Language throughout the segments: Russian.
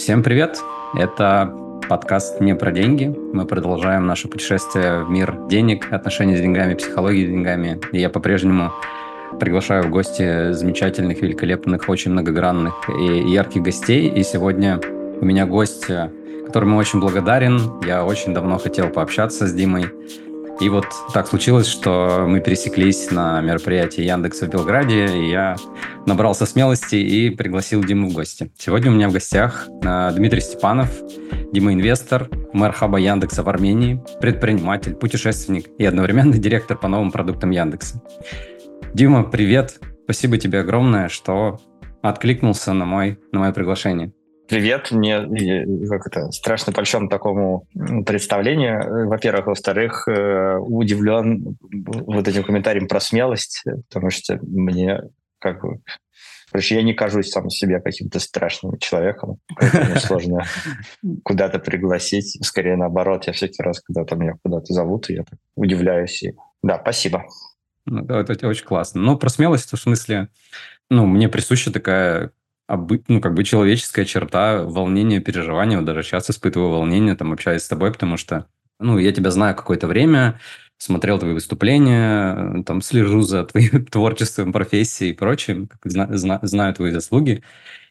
Всем привет! Это подкаст «Не про деньги». Мы продолжаем наше путешествие в мир денег, отношений с деньгами, психологии с деньгами. И я по-прежнему приглашаю в гости замечательных, великолепных, очень многогранных и ярких гостей. И сегодня у меня гость, которому очень благодарен. Я очень давно хотел пообщаться с Димой. И вот так случилось, что мы пересеклись на мероприятии Яндекса в Белграде, и я набрался смелости и пригласил Диму в гости. Сегодня у меня в гостях э, Дмитрий Степанов, Дима инвестор, мэр хаба Яндекса в Армении, предприниматель, путешественник и одновременно директор по новым продуктам Яндекса. Дима, привет! Спасибо тебе огромное, что откликнулся на, мой, на мое приглашение. Привет, мне как это, страшно польщен такому представлению, во-первых. Во-вторых, э, удивлен вот этим комментарием про смелость, потому что мне как бы... Короче, я не кажусь сам себе каким-то страшным человеком, поэтому сложно куда-то пригласить. Скорее наоборот, я всякий раз, когда там меня куда-то зовут, я удивляюсь. И... Да, спасибо. Ну, это, это очень классно. Ну, про смелость, в смысле, ну, мне присуща такая ну, как бы человеческая черта, волнение, переживания. Вот даже сейчас испытываю волнение, там, общаясь с тобой, потому что, ну, я тебя знаю какое-то время, смотрел твои выступления, там, слежу за твоим творчеством, профессией и прочим, знаю, знаю твои заслуги.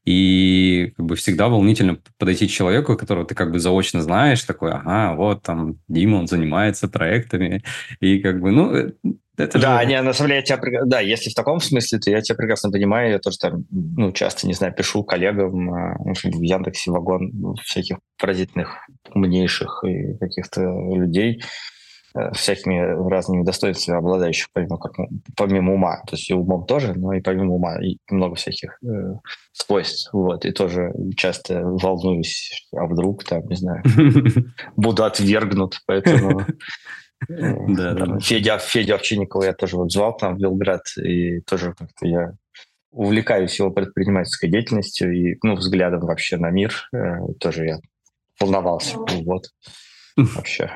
И как бы всегда волнительно подойти к человеку, которого ты как бы заочно знаешь, такой, ага, вот там Дима, он занимается проектами. И как бы, ну, э, это да, же... не, на самом деле, я тебя, да, если в таком смысле, то я тебя прекрасно понимаю. Я тоже там, ну, часто, не знаю, пишу коллегам а, в Яндексе вагон всяких поразительных, умнейших и каких-то людей, э, всякими разными достоинствами обладающих, помимо, как, помимо ума. То есть и умом тоже, но и помимо ума. И много всяких э, свойств. Вот. И тоже часто волнуюсь, а вдруг там, не знаю, буду отвергнут. Поэтому да, да. Федя, Федя Овчинникова я тоже вот звал к нам в Белград, и тоже как-то я увлекаюсь его предпринимательской деятельностью и ну, взглядом вообще на мир. Э, тоже я волновался. Вот. Вообще.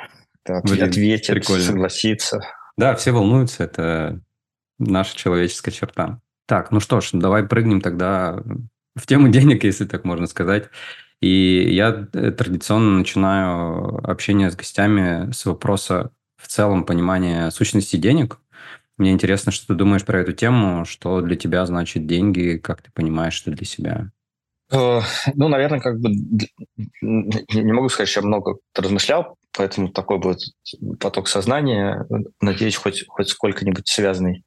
Блин, ответит, прикольно. согласится. Да, все волнуются, это наша человеческая черта. Так, ну что ж, давай прыгнем тогда в тему денег, если так можно сказать. И я э, традиционно начинаю общение с гостями с вопроса, в целом понимание сущности денег. Мне интересно, что ты думаешь про эту тему, что для тебя значит деньги, как ты понимаешь, что для себя? Э, ну, наверное, как бы не могу сказать, что я много размышлял, поэтому такой будет поток сознания. Надеюсь, хоть, хоть сколько-нибудь связанный.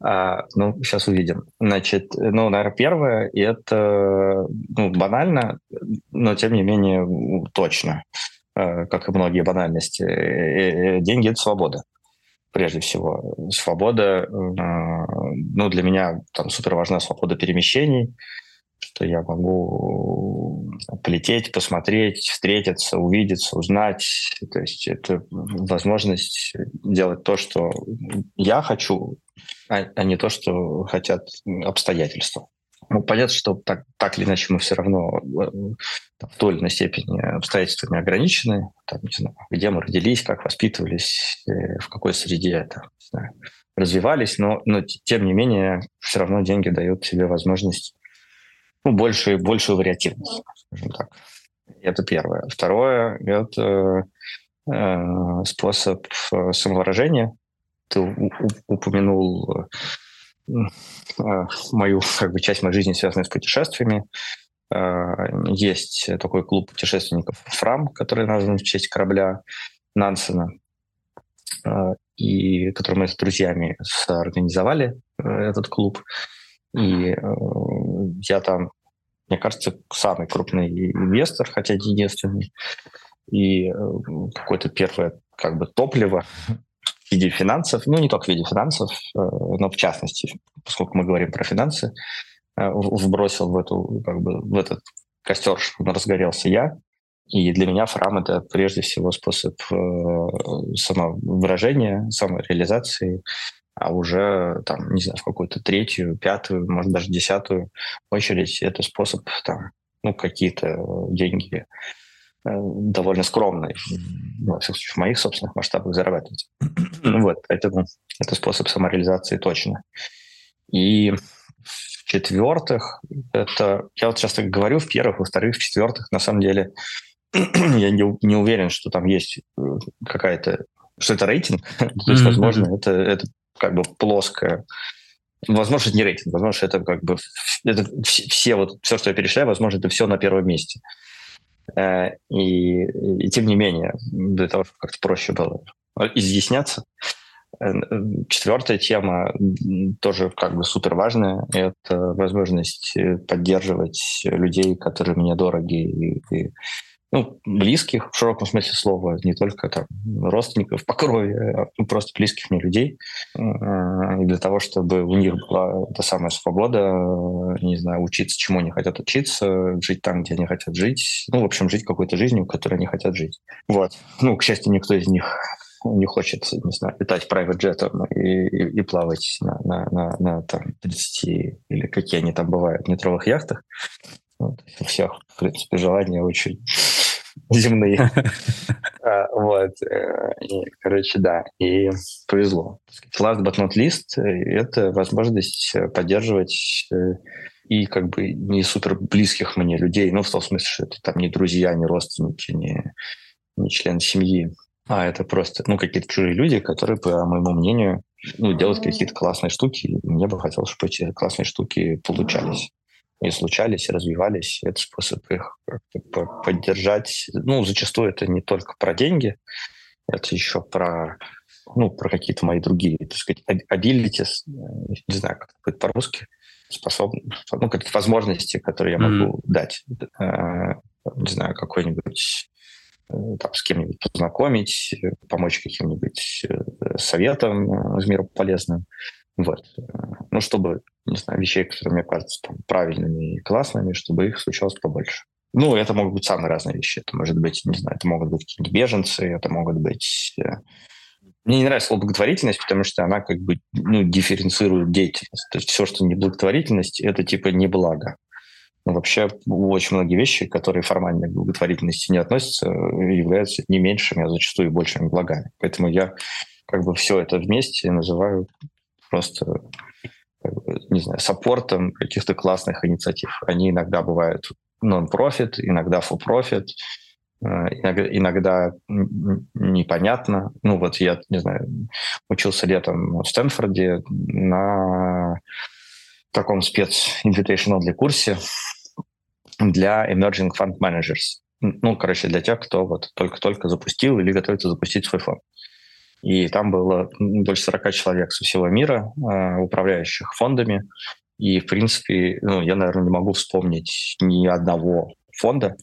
А, ну, сейчас увидим. Значит, ну, наверное, первое, и это ну, банально, но тем не менее точно. Э, как и многие банальности. Э, э, деньги – это свобода прежде всего. Свобода, ну, для меня там супер важна свобода перемещений, что я могу полететь, посмотреть, встретиться, увидеться, узнать. То есть это возможность делать то, что я хочу, а, а не то, что хотят обстоятельства. Ну, понятно, что так, так или иначе мы все равно э, в той или иной степени обстоятельствами ограничены. Там, не знаю, где мы родились, как воспитывались, э, в какой среде там, не знаю, развивались, но, но тем не менее все равно деньги дают тебе возможность ну, большую, большую вариативность, скажем так. Это первое. Второе – это э, способ э, самовыражения. Ты упомянул мою как бы, часть моей жизни, связанную с путешествиями. Э, есть такой клуб путешественников «Фрам», который назван в честь корабля Нансена, э, и который мы с друзьями организовали, этот клуб. И я там, мне кажется, самый крупный инвестор, хотя единственный. И какое-то первое как бы топливо в виде финансов, ну не только в виде финансов, э, но в частности, поскольку мы говорим про финансы, э, вбросил в, эту, как бы, в этот костер, разгорелся я. И для меня фрам – это прежде всего способ э, самовыражения, самореализации, а уже, там, не знаю, в какую-то третью, пятую, может, даже десятую очередь это способ, там, ну, какие-то деньги Э, довольно скромный, ну, в моих собственных масштабах зарабатывать. вот, поэтому это способ самореализации точно. И В-четвертых, это, я вот сейчас так говорю, в первых, во-вторых, в-четвертых, на самом деле, я не, не уверен, что там есть э, какая-то, что это рейтинг, то есть, возможно, это, это как бы плоское Возможно, это не рейтинг, возможно, это как бы это все вот все, что я перечисляю, возможно, это все на первом месте. Э, и, и тем не менее, для того, чтобы как-то проще было изъясняться. Э, четвертая тема тоже как бы супер важная. Это возможность поддерживать людей, которые мне дороги и, и ну, близких в широком смысле слова, не только там родственников по крови, а ну, просто близких мне людей. И для того, чтобы у них была та самая свобода, не знаю, учиться, чему они хотят учиться, жить там, где они хотят жить. Ну, в общем, жить какой-то жизнью, которой они хотят жить. Вот. Ну, к счастью, никто из них не хочет, не знаю, летать private джетом и, и, и плавать на, на, на, на там, 30 или какие они там бывают, метровых яхтах. Вот. У всех, в принципе, желания очень земные. А, вот. Э, короче, да. И повезло. Last but not least — это возможность поддерживать э, и как бы не супер близких мне людей, ну, в том смысле, что это там не друзья, не родственники, не, не члены семьи, а это просто, ну, какие-то чужие люди, которые, по моему мнению, ну, делают какие-то классные штуки, и мне бы хотелось, чтобы эти классные штуки получались и случались, и развивались. Это способ их поддержать. Ну, зачастую это не только про деньги, это еще про, ну, про какие-то мои другие, так сказать, abilities, не знаю, как это будет по-русски, способности, ну, какие-то возможности, которые я могу mm-hmm. дать. Э, не знаю, какой-нибудь э, там, с кем-нибудь познакомить, помочь каким-нибудь э, советом из мира полезным. Вот. Ну, чтобы, не знаю, вещей, которые мне кажутся там, правильными и классными, чтобы их случалось побольше. Ну, это могут быть самые разные вещи. Это может быть, не знаю, это могут быть какие-нибудь беженцы, это могут быть... Э, мне не нравится слово благотворительность, потому что она как бы ну, дифференцирует деятельность. То есть все, что не благотворительность, это типа не благо. Но вообще очень многие вещи, которые формально к благотворительности не относятся, являются не меньшими, а зачастую большими благами. Поэтому я как бы все это вместе называю просто, не знаю, саппортом каких-то классных инициатив. Они иногда бывают non-profit, иногда for-profit, э, иногда, иногда непонятно. Ну вот я, не знаю, учился летом в Стэнфорде на таком спец-invitational курсе для emerging fund managers. Ну, короче, для тех, кто вот только-только запустил или готовится запустить свой фонд. И там было больше 40 человек со всего мира, э, управляющих фондами. И, в принципе, ну, я, наверное, не могу вспомнить ни одного фонда,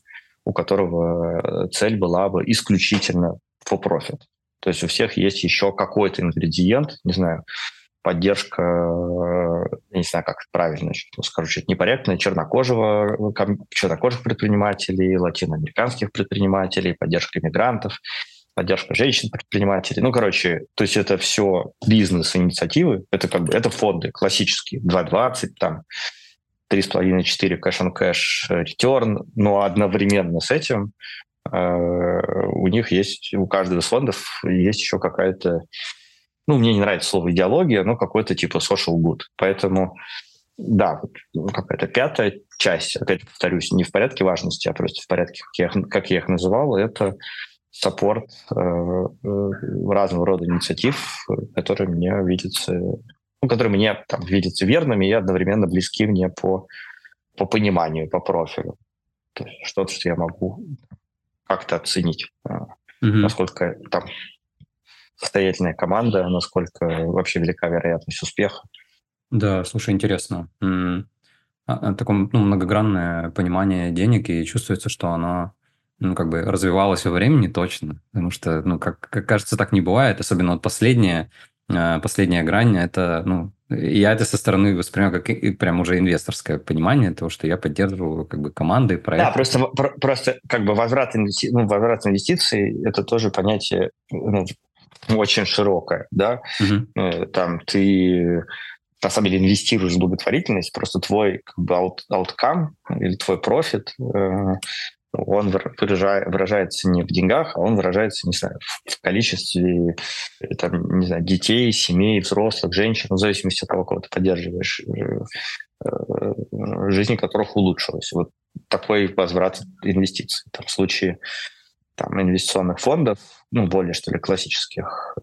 у которого цель была бы исключительно for profit. То есть у всех есть еще какой-то ингредиент, не знаю, поддержка, я не знаю, как правильно скажу, чуть непорядочно, чернокожего, чернокожих предпринимателей, латиноамериканских предпринимателей, поддержка иммигрантов поддержка женщин-предпринимателей. Ну, короче, то есть это все бизнес-инициативы, это как бы это фонды классические, 2.20, там, 3,5-4 кэш-он-кэш ретерн, но одновременно с этим э, у них есть, у каждого из фондов есть еще какая-то, ну, мне не нравится слово идеология, но какой-то типа social good. Поэтому, да, ну, какая-то пятая часть, опять повторюсь, не в порядке важности, а просто в порядке, как я, как я их называл, это саппорт э, э, разного рода инициатив, которые мне видятся, ну, которые мне там видятся верными и одновременно близки мне по, по пониманию, по профилю. То есть что-то, что я могу как-то оценить, mm-hmm. насколько там состоятельная команда, насколько вообще велика вероятность успеха. Да, слушай, интересно. М- а, такое ну, многогранное понимание денег, и чувствуется, что оно ну, как бы развивалась во времени точно, потому что, ну, как, как кажется, так не бывает, особенно вот последняя, э, последняя грань, это, ну, я это со стороны воспринимаю как прям уже инвесторское понимание того, что я поддерживаю как бы команды, проекты. Да, просто, просто как бы возврат, инвести... ну, возврат инвестиций – это тоже понятие ну, очень широкое, да, угу. там ты на самом деле инвестируешь в благотворительность, просто твой как бы outcome или твой профит э, он выражает, выражается не в деньгах, а он выражается, не знаю, в количестве там, не знаю, детей, семей, взрослых, женщин, в зависимости от того, кого ты поддерживаешь. жизнь которых улучшилась. Вот такой возврат инвестиций. Там, в случае там, инвестиционных фондов, ну, более, что ли, классических,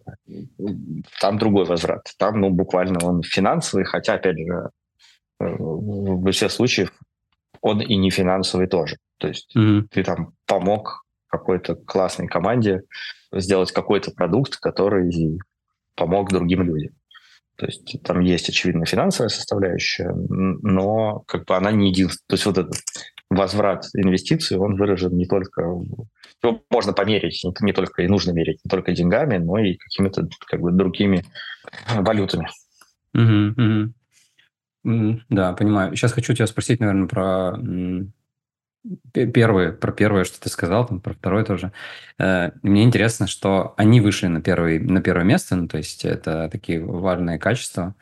там другой возврат. Там, ну, буквально он финансовый, хотя, опять же, в большинстве случаев он и не финансовый тоже. То есть mm-hmm. ты там помог какой-то классной команде сделать какой-то продукт, который помог другим людям. То есть там есть, очевидно, финансовая составляющая, но как бы она не единственная. То есть вот этот возврат инвестиций, он выражен не только... Его можно померить, не, только и нужно мерить, не только деньгами, но и какими-то как бы другими валютами. Угу, угу. Да, понимаю. Сейчас хочу тебя спросить, наверное, про первое, про первое, что ты сказал, там, про второе тоже. Э, мне интересно, что они вышли на, первый, на первое место, ну, то есть это такие важные качества.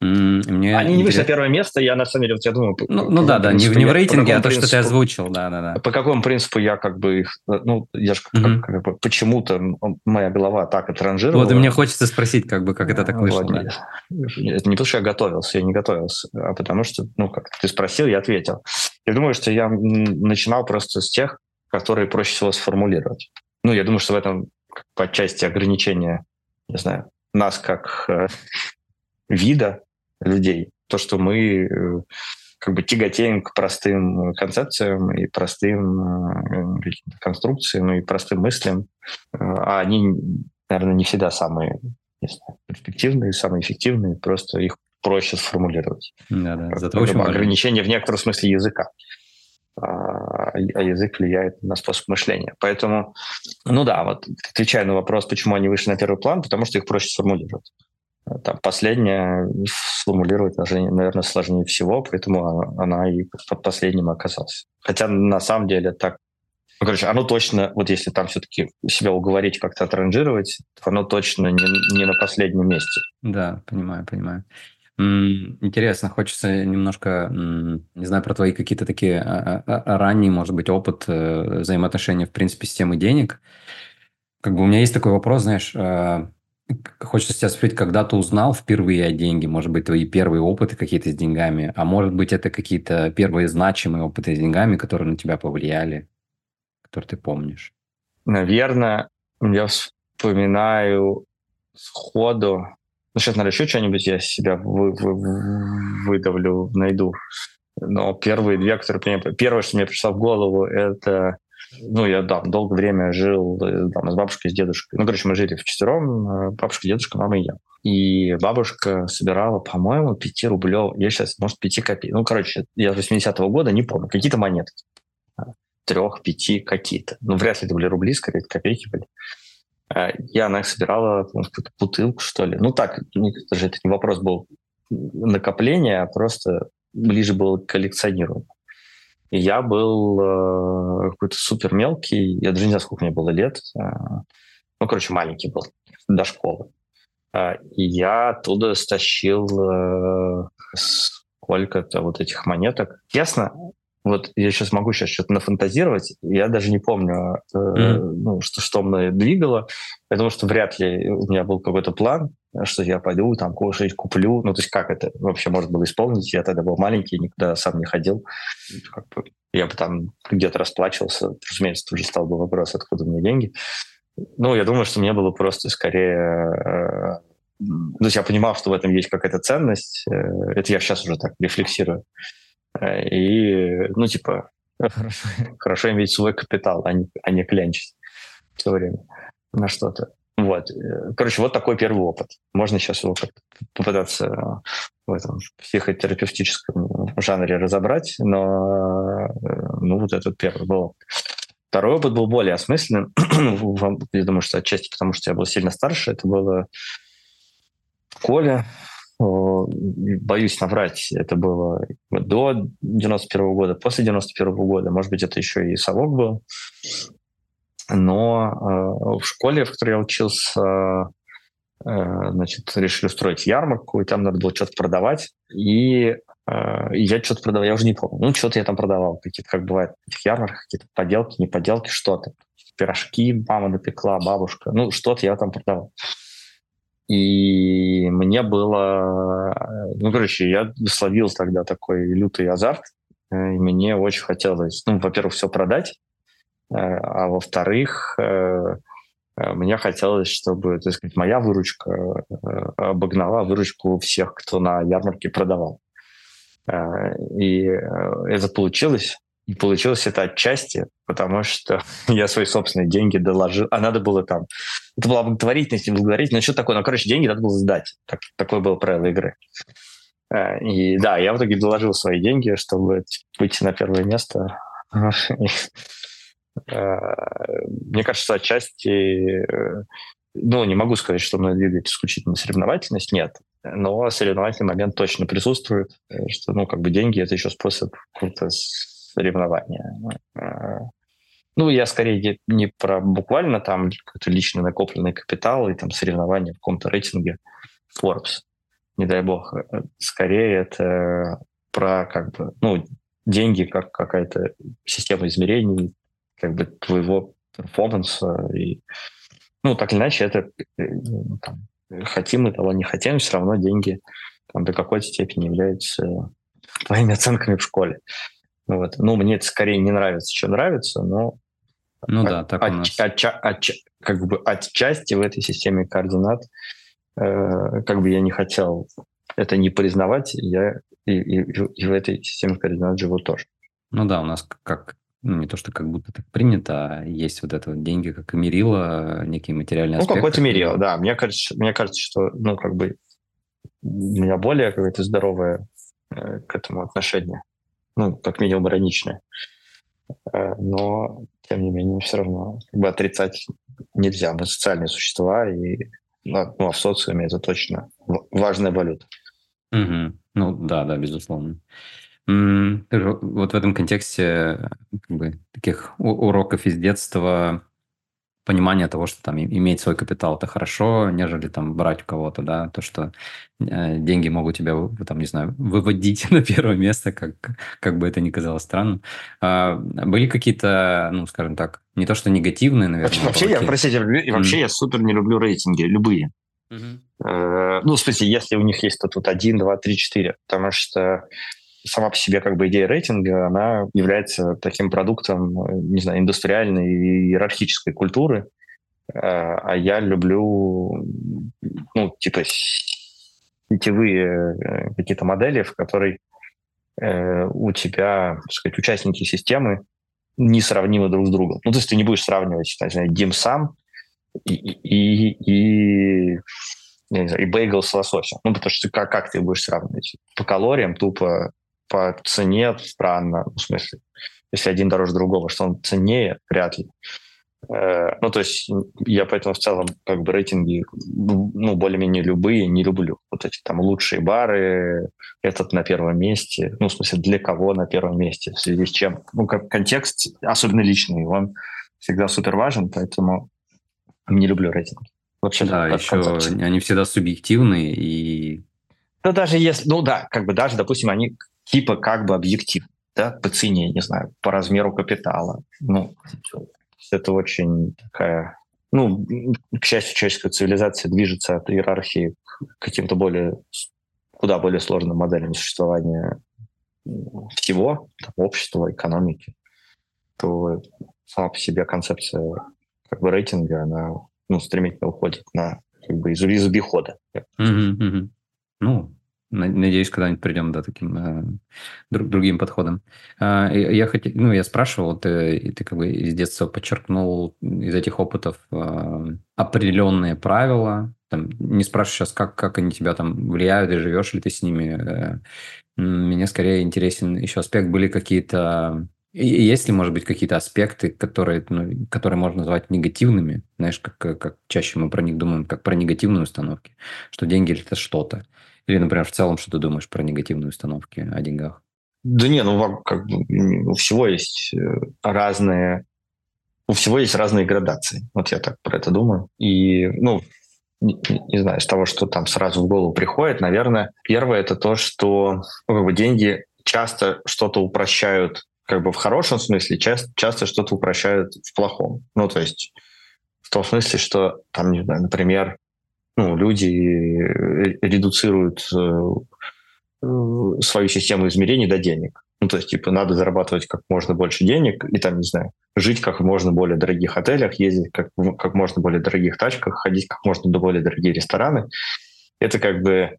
Мне Они не вышли на первое место, я на самом деле, вот я думаю... Ну, ну да, да, не, не в рейтинге, а то, принципу, что ты озвучил, да, да, да. По какому принципу я как бы их, ну, я же угу. как, как бы, почему-то моя голова так отранжировала. Вот, и мне хочется спросить, как бы, как это так вышло. Вот, да. Это не потому, что я готовился, я не готовился, а потому что, ну, как ты спросил, я ответил. Я думаю, что я начинал просто с тех, которые проще всего сформулировать. Ну, я думаю, что в этом по части ограничения, не знаю, нас как э, вида, людей. То, что мы э, как бы тяготеем к простым концепциям и простым э, конструкциям и простым мыслям, э, а они, наверное, не всегда самые не знаю, перспективные, самые эффективные, просто их проще сформулировать. Да, да. Зато очень ограничение в некотором смысле языка. А, а язык влияет на способ мышления. Поэтому, ну да, вот отвечая на вопрос, почему они вышли на первый план, потому что их проще сформулировать. Там последняя сформулировать наверное, сложнее всего, поэтому она и под последним оказалась. Хотя на самом деле так ну, короче, оно точно, вот если там все-таки себя уговорить, как-то отранжировать, то оно точно не, не на последнем месте. Да, понимаю, понимаю. Интересно, хочется немножко, не знаю, про твои какие-то такие а, а, а, ранние, может быть, опыт э, взаимоотношения, в принципе, с темой денег. Как бы у меня есть такой вопрос, знаешь, Хочется тебя спросить, когда ты узнал впервые о деньги? Может быть, твои первые опыты какие-то с деньгами? А может быть, это какие-то первые значимые опыты с деньгами, которые на тебя повлияли, которые ты помнишь? Наверное, я вспоминаю сходу... Ну, сейчас, наверное, еще что-нибудь я себя вы, вы, выдавлю, найду. Но первые две, которые... Первое, что мне пришло в голову, это ну, я, да, долгое время жил э, там, с бабушкой, с дедушкой. Ну, короче, мы жили в четвером, э, бабушка, дедушка, мама и я. И бабушка собирала, по-моему, 5 рублев, я сейчас, может, 5 копеек. Ну, короче, я 80-го года, не помню, какие-то монеты. Трех, пяти, какие-то. Ну, вряд ли это были рубли, скорее, копейки были. Э, я на их собирала какую-то бутылку, что ли. Ну, так, даже это не вопрос был накопления, а просто ближе было к коллекционированию. И я был э, какой-то супер мелкий, я даже не знаю, сколько мне было лет. Э, ну, короче, маленький был, до школы. Э, и я оттуда стащил э, сколько-то вот этих монеток. Честно, вот я сейчас могу сейчас что-то нафантазировать, я даже не помню, э, mm. ну, что, что мной двигало. Думаю, что вряд ли у меня был какой-то план, что я пойду там кушать, куплю. Ну, то есть как это вообще можно было исполнить? Я тогда был маленький, никуда сам не ходил. Как бы, я бы там где-то расплачивался. Разумеется, тут же стал бы вопрос, откуда мне деньги. Ну, я думаю, что мне было просто скорее... Э, то есть я понимал, что в этом есть какая-то ценность. Э, это я сейчас уже так рефлексирую. Э, и, ну, типа, хорошо, хорошо иметь свой капитал, а не, а не клянчить все время на что-то. Вот. Э, короче, вот такой первый опыт. Можно сейчас его как попытаться в этом психотерапевтическом жанре разобрать, но э, ну, вот этот первый был. Второй опыт был более осмысленным. я думаю, что отчасти потому, что я был сильно старше. Это было в школе. Боюсь наврать, это было до 91 года, после 91 года. Может быть, это еще и совок был. Но э, в школе, в которой я учился, э, значит, решили устроить ярмарку, и там надо было что-то продавать. И, э, я что-то продавал, я уже не помню. Ну, что-то я там продавал, какие-то, как бывает в этих ярмарках, какие-то поделки, не поделки, что-то. Пирожки мама напекла, бабушка. Ну, что-то я там продавал. И мне было... Ну, короче, я словил тогда такой лютый азарт, и мне очень хотелось, ну, во-первых, все продать, а во-вторых, мне хотелось, чтобы, так сказать, моя выручка обогнала выручку всех, кто на ярмарке продавал. И это получилось. И получилось это отчасти, потому что я свои собственные деньги доложил, а надо было там... Это была благотворительность благотворительность, но что такое? Ну, короче, деньги надо было сдать. Так, такое было правило игры. Э, и да, я в итоге доложил свои деньги, чтобы выйти на первое место. Э, мне кажется, отчасти... Э, ну, не могу сказать, что мной двигает исключительно соревновательность, нет. Но соревновательный момент точно присутствует, что, ну, как бы деньги — это еще способ круто соревнования. Э, ну, я скорее не про буквально там какой-то личный накопленный капитал и там соревнования в каком-то рейтинге Forbes, не дай бог. Э, скорее это про как бы, ну, деньги как какая-то система измерений, как бы твоего перформанса. И, ну, так или иначе, это э, там, хотим мы того, не хотим, все равно деньги там, до какой-то степени являются твоими оценками в школе. Вот. Ну, мне это скорее не нравится, что нравится, но ну да, так от, у нас. От, от, от, как бы отчасти в этой системе координат, э, как бы я не хотел это не признавать, я и, и, и в этой системе координат живу тоже. Ну да, у нас как ну, не то, что как будто так принято, а есть вот это вот деньги, как и мерило, некие материальные ну, аспекты. Ну, какое-то мерило, да. Мне кажется, мне кажется, что, ну, как бы у меня более какое-то здоровое э, к этому отношение ну, как минимум ироничное. Э, но, тем не менее, все равно как бы отрицать нельзя. Мы социальные существа, и ну, а в социуме это точно важная валюта. Угу. Ну да, да, безусловно. Вот в этом контексте как бы, таких уроков из детства понимание того, что там иметь свой капитал это хорошо, нежели там брать у кого-то, да, то, что э, деньги могут тебя, там, не знаю, выводить на первое место, как, как бы это ни казалось странным. А, были какие-то, ну, скажем так, не то, что негативные, наверное. Вообще, вообще я, простите, вообще mm. я супер не люблю рейтинги, любые. Mm-hmm. Э, ну, в смысле, если у них есть тут вот один, два, три, четыре, потому что сама по себе как бы идея рейтинга, она является таким продуктом, не знаю, индустриальной и иерархической культуры, э, а я люблю, ну, типа, сетевые э, какие-то модели, в которой э, у тебя, так сказать, участники системы несравнимы друг с другом. Ну, то есть ты не будешь сравнивать, не знаю, димсам и, и, и, я не знаю, и бейгл с лососем. Ну, потому что как, как ты будешь сравнивать? По калориям тупо по цене странно, в смысле, если один дороже другого, что он ценнее, вряд ли. Э, ну, то есть я поэтому в целом как бы рейтинги, ну, более-менее любые не люблю. Вот эти там лучшие бары, этот на первом месте, ну, в смысле, для кого на первом месте, в связи с чем. Ну, как контекст, особенно личный, он всегда супер важен, поэтому не люблю рейтинги. Вообще, да, еще концепция. они всегда субъективные и... Ну, даже если, ну да, как бы даже, допустим, они типа как бы объектив, да, по цене, не знаю, по размеру капитала. Ну, это очень такая... Ну, к счастью, человеческая цивилизация движется от иерархии к каким-то более, куда более сложным моделям существования всего, там, общества, экономики, то сама по себе концепция как бы рейтинга, она ну, стремительно уходит на как бы из, из обихода. Mm-hmm. Ну, Надеюсь, когда-нибудь придем да, таким э, друг, другим подходом. Э, я хотел, ну, я спрашивал, ты, ты как бы из детства подчеркнул из этих опытов э, определенные правила. Там, не спрашиваю сейчас, как, как они тебя там влияют, и живешь ли ты с ними. Э, мне скорее интересен еще аспект, были какие-то есть ли, может быть, какие-то аспекты, которые, ну, которые можно назвать негативными? Знаешь, как, как чаще мы про них думаем, как про негативные установки, что деньги – это что-то. Или, например, в целом, что ты думаешь про негативные установки о деньгах? Да не, ну как у всего есть э, разные, у всего есть разные градации. Вот я так про это думаю. И, ну, не, не знаю, из того, что там сразу в голову приходит, наверное, первое это то, что ну, как бы деньги часто что-то упрощают как бы в хорошем смысле, часто, часто что-то упрощают в плохом. Ну, то есть в том смысле, что там, не знаю, например, ну, люди редуцируют свою систему измерений до денег. Ну, то есть, типа, надо зарабатывать как можно больше денег и там, не знаю, жить как можно более дорогих отелях, ездить как, как можно более дорогих тачках, ходить как можно более дорогие рестораны. Это как бы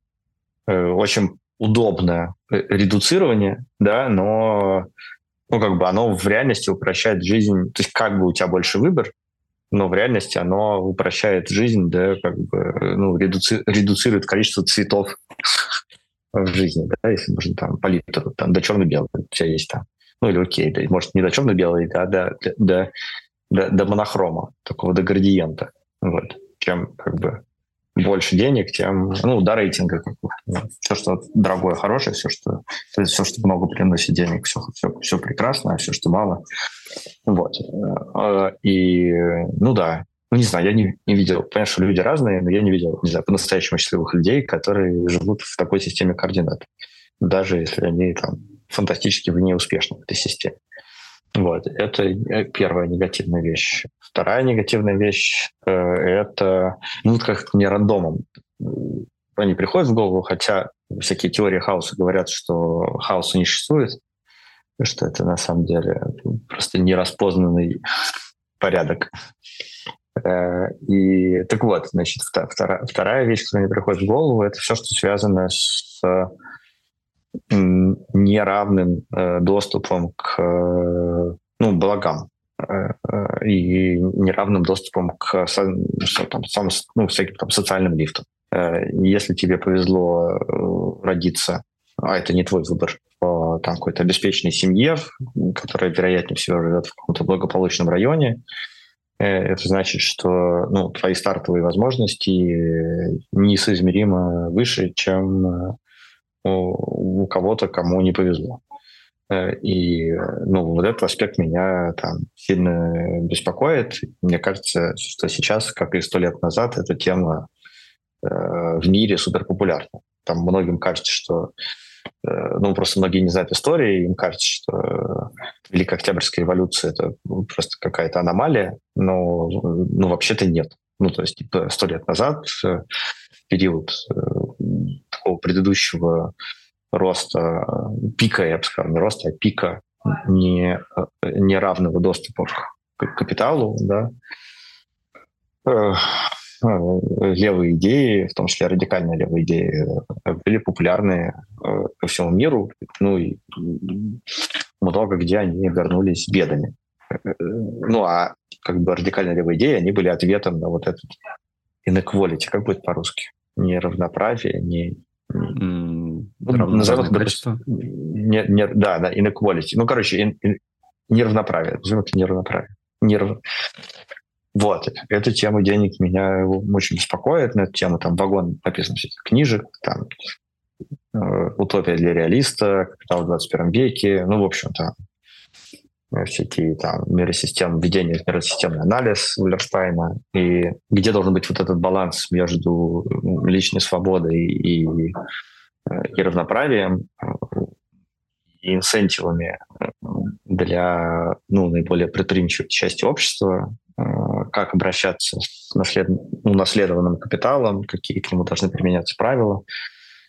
э, очень удобное э, редуцирование, да, но ну, как бы оно в реальности упрощает жизнь. То есть как бы у тебя больше выбор, но в реальности оно упрощает жизнь, да, как бы, ну, редуци, редуцирует количество цветов в жизни, да, если можно там палитру, там, до черно-белого у тебя есть там. Ну, или окей, да, может, не до черно-белой, да, до, до, до, до монохрома, такого до градиента. Вот. Чем, как бы, больше денег, тем, ну, до рейтинга. Бы. Все, что дорогое, хорошее, все, что, все, что много приносит денег, все, все, все прекрасно, а все, что мало. Вот. Э, и, ну да, ну, не знаю, я не, не видел. Понятно, что люди разные, но я не видел, не знаю, по-настоящему счастливых людей, которые живут в такой системе координат. Даже если они там фантастически неуспешны в этой системе. Вот, это э, первая негативная вещь. Вторая негативная вещь э, это, ну, как мне рандомом они приходят в голову, хотя всякие теории хаоса говорят, что хаоса не существует, что это на самом деле просто нераспознанный порядок. Э, и так вот, значит, вторая, вторая вещь, которая мне приходит в голову, это все, что связано с неравным э, доступом к ну, благам э, и неравным доступом к там, сам, ну, всяким там, социальным лифтам. Если тебе повезло родиться, а это не твой выбор, там, какой-то обеспеченной семье, которая, вероятнее всего, живет в каком-то благополучном районе, Э, это значит, что ну, твои стартовые возможности несоизмеримо выше, чем э, у кого-то, кому не повезло. Э, и ну, вот этот аспект меня там сильно беспокоит. Мне кажется, что сейчас, как и сто лет назад, эта тема э, в мире суперпопулярна. Там многим кажется, что Э, ну, просто многие не знают истории, им кажется, что Великая Октябрьская революция – это просто какая-то аномалия, но ну, вообще-то нет. Ну, то есть типа, сто лет назад, в период э, такого предыдущего роста, пика, я бы сказал, не роста, а пика не, неравного доступа к капиталу, да, э, ну, левые идеи, в том числе радикальные левые идеи, э, были популярны э, по всему миру, ну и много где они вернулись бедами. Ну а как бы радикальные левые идеи, они были ответом на вот этот inequality, как будет по-русски? Неравноправие, не... Назовем это, не, не, да, да, inequality. Ну, короче, in, in, неравноправие. Назовем это неравноправие. Нерав... Вот, эта тема денег меня очень беспокоит, на эту тему там вагон написан книжек, там э, «Утопия для реалиста», «Капитал в 21 веке», ну, в общем-то, э, всякие там миросистем, введение в миросистемный анализ Уллерштайна, и где должен быть вот этот баланс между личной свободой и, и, и равноправием, и инсентивами для ну, наиболее предприимчивой части общества, Э, как обращаться с наслед... унаследованным капиталом, какие к нему должны применяться правила,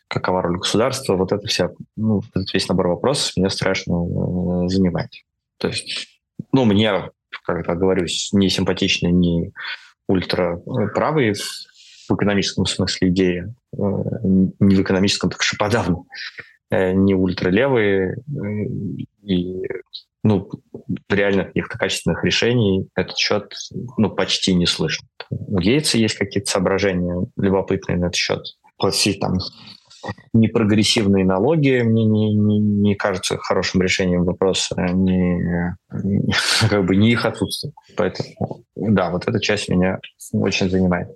какова роль государства. Вот это вся, ну, этот весь набор вопросов меня страшно э, занимает. То есть, ну, мне, как я говорю, не симпатичны ни ультраправые в экономическом смысле идеи, э, не в экономическом, так что подавно, не ультралевые, и ну, реально каких-то качественных решений этот счет ну, почти не слышно. У Гейтса есть какие-то соображения любопытные на этот счет. Платить там непрогрессивные налоги мне не, не, не кажется хорошим решением вопроса, не, не, как бы не их отсутствие. Поэтому, да, вот эта часть меня очень занимает.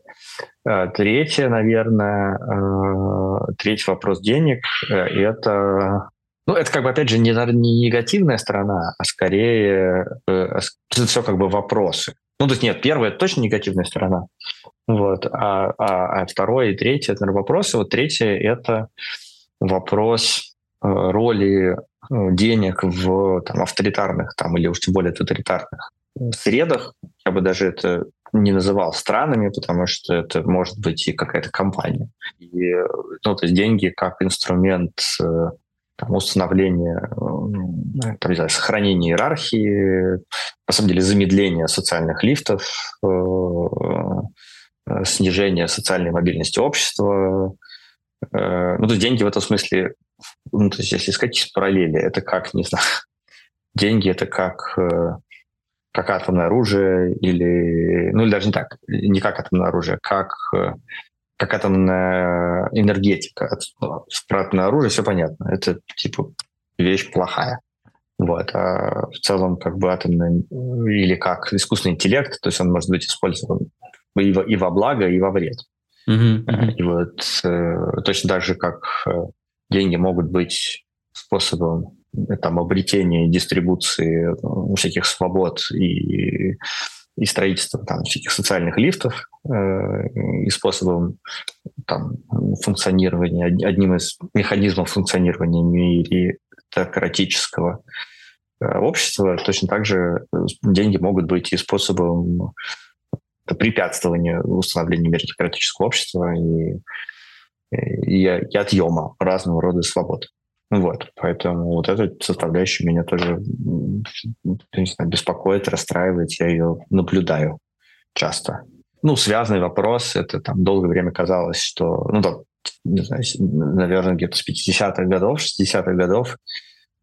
А, третье, наверное, а, третий вопрос денег э, – это ну, это как бы, опять же, не, не негативная сторона, а скорее э, это все как бы вопросы. Ну, то есть нет, первая это точно негативная сторона. Вот. А, а, а второе и третье это наверное, вопросы. Вот третье это вопрос э, роли э, денег в там, авторитарных там, или уж тем более тоталитарных средах. Я бы даже это не называл странами, потому что это может быть и какая-то компания. И, ну, то есть деньги как инструмент э, там, установления, э, там, не знаю, сохранения иерархии, на самом деле замедления социальных лифтов, снижения социальной мобильности общества. Ну, то есть деньги в этом смысле, ну, то есть если искать параллели, это как, не знаю, деньги это как как атомное оружие или, ну или даже не так, не как атомное оружие, как, как атомная энергетика. Про атомное оружие все понятно. Это типа вещь плохая. Вот. А в целом как бы атомный или как искусственный интеллект, то есть он может быть использован и во, и во благо, и во вред. Mm-hmm. И вот э, точно так же, как э, деньги могут быть способом там, обретения и дистрибуции э, всяких свобод и, и строительства там, всяких социальных лифтов э, и способом там, функционирования, одним из механизмов функционирования меритократического э, общества, точно так же деньги могут быть и способом препятствования установления меритократического общества и, и, и отъема разного рода свобод. Вот, поэтому вот эта составляющая меня тоже не знаю, беспокоит, расстраивает, я ее наблюдаю часто. Ну, связанный вопрос, это там долгое время казалось, что, ну, да, не знаю, наверное, где-то с 50-х годов, 60-х годов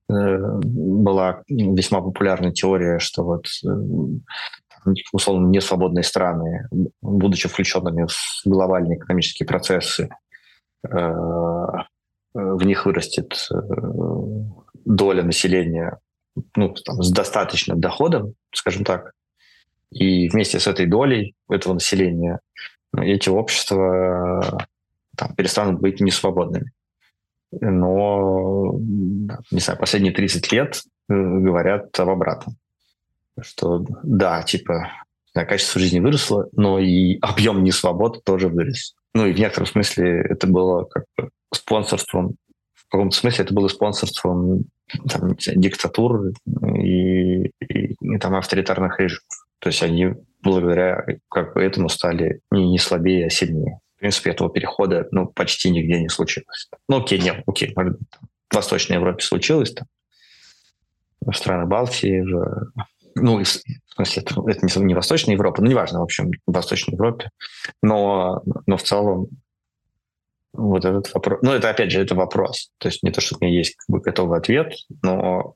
э, была весьма популярная теория, что вот э, условно несвободные страны, будучи включенными в глобальные экономические процессы, Э, в них вырастет э, доля населения ну, там, с достаточным доходом, скажем так, и вместе с этой долей этого населения ну, эти общества там, перестанут быть несвободными. Но, не знаю, последние 30 лет э, говорят об обратном. Что да, типа, качество жизни выросло, но и объем несвобод тоже вырос. Ну и в некотором смысле это было как бы спонсорством, в каком-то смысле это было спонсорством там, диктатур и, и, и там авторитарных режимов. То есть они благодаря как бы этому стали не, не слабее, а сильнее. В принципе, этого перехода ну, почти нигде не случилось. Ну, окей, нет, окей, может быть, в Восточной Европе случилось, там, в странах Балтии, в, ну, в смысле, это, это не, не Восточная Европа, ну, неважно, в общем, в Восточной Европе, но, но в целом вот этот вопрос. Ну, это, опять же, это вопрос. То есть не то, что у меня есть как бы готовый ответ, но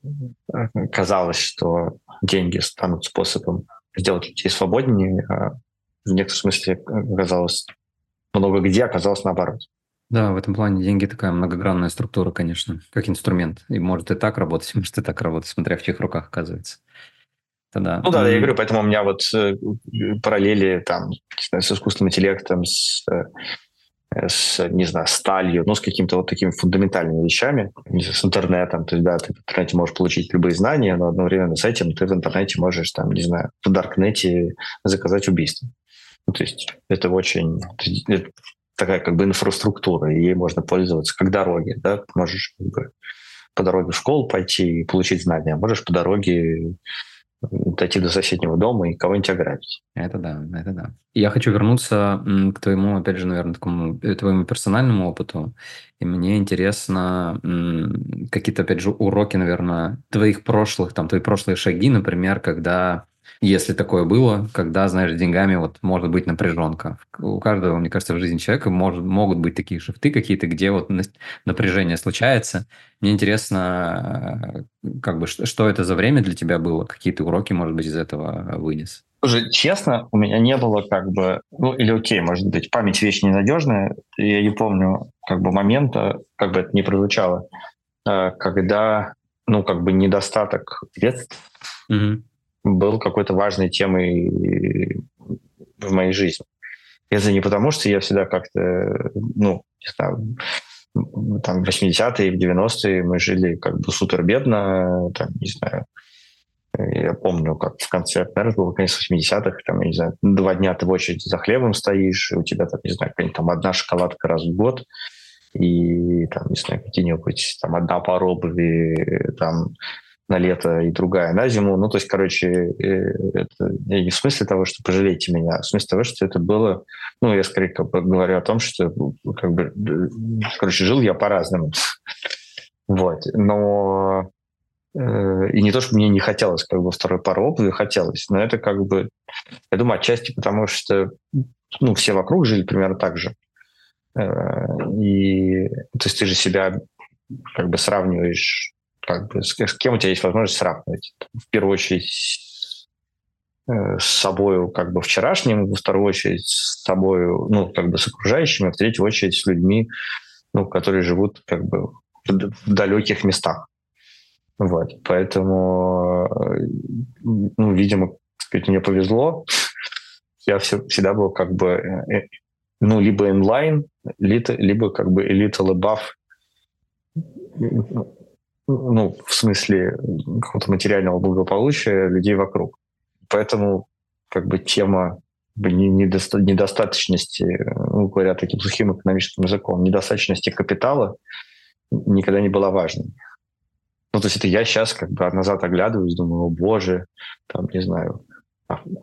э, казалось, что деньги станут способом сделать людей свободнее, а в некотором смысле оказалось много где оказалось наоборот. Да, в этом плане деньги такая многогранная структура, конечно, как инструмент. И может и так работать, может и так работать, смотря в чьих руках оказывается. Тогда. Ну да, я говорю, поэтому у меня вот э, параллели там с искусственным интеллектом, с э, с, не знаю, сталью, ну, с какими-то вот такими фундаментальными вещами, с интернетом. То есть, да, ты в интернете можешь получить любые знания, но одновременно с этим ты в интернете можешь, там, не знаю, в Даркнете заказать убийство. Ну, то есть это очень... Это такая как бы инфраструктура, и ей можно пользоваться как дороги, да, можешь как бы, по дороге в школу пойти и получить знания, а можешь по дороге дойти до соседнего дома и кого-нибудь ограбить. Это да, это да. Я хочу вернуться к твоему, опять же, наверное, такому э, твоему персональному опыту. И мне интересно какие-то, опять же, уроки, наверное, твоих прошлых, там, твои прошлые шаги, например, когда если такое было, когда, знаешь, деньгами вот может быть напряженка. У каждого, мне кажется, в жизни человека может, могут быть такие шифты какие-то, где вот напряжение случается. Мне интересно, э, как бы, что это за время для тебя было? Какие то уроки, может быть, из этого вынес? Уже честно, у меня не было как бы, ну или окей, может быть, память вещь ненадежная. Я не помню как бы момента, как бы это ни прозвучало, э, когда, ну как бы недостаток средств угу был какой-то важной темой в моей жизни. Это не потому, что я всегда как-то, ну, не знаю, там, в 80-е, в 90-е мы жили как бы супер бедно, там, не знаю, я помню, как в конце, наверное, было конец 80-х, там, я не знаю, два дня ты в очереди за хлебом стоишь, и у тебя, там, не знаю, там одна шоколадка раз в год, и, там, не знаю, какие-нибудь, там, одна пара обуви, там, на лето и другая на зиму. Ну, то есть, короче, э, это не в смысле того, что пожалейте меня, а в смысле того, что это было... Ну, я скорее говорю о том, что как бы, короче, жил я по-разному. Вот. Но э, и не то, что мне не хотелось как бы второй пары обуви, хотелось, но это как бы, я думаю, отчасти потому, что ну, все вокруг жили примерно так же. Э, и то есть ты же себя как бы сравниваешь как бы, с, с кем у тебя есть возможность сравнивать. В первую очередь э, с собой как бы вчерашним, во вторую очередь с собой, ну, как бы с окружающими, а в третью очередь с людьми, ну, которые живут как бы в далеких местах. Вот, поэтому, э, ну, видимо, сказать, мне повезло. Я все, всегда был как бы, э, ну, либо инлайн, либо, как бы elite above ну, в смысле какого-то материального благополучия людей вокруг. Поэтому как бы тема недоста- недостаточности, ну, говоря таким сухим экономическим языком, недостаточности капитала никогда не была важной. Ну, то есть это я сейчас как бы назад оглядываюсь, думаю, о боже, там, не знаю,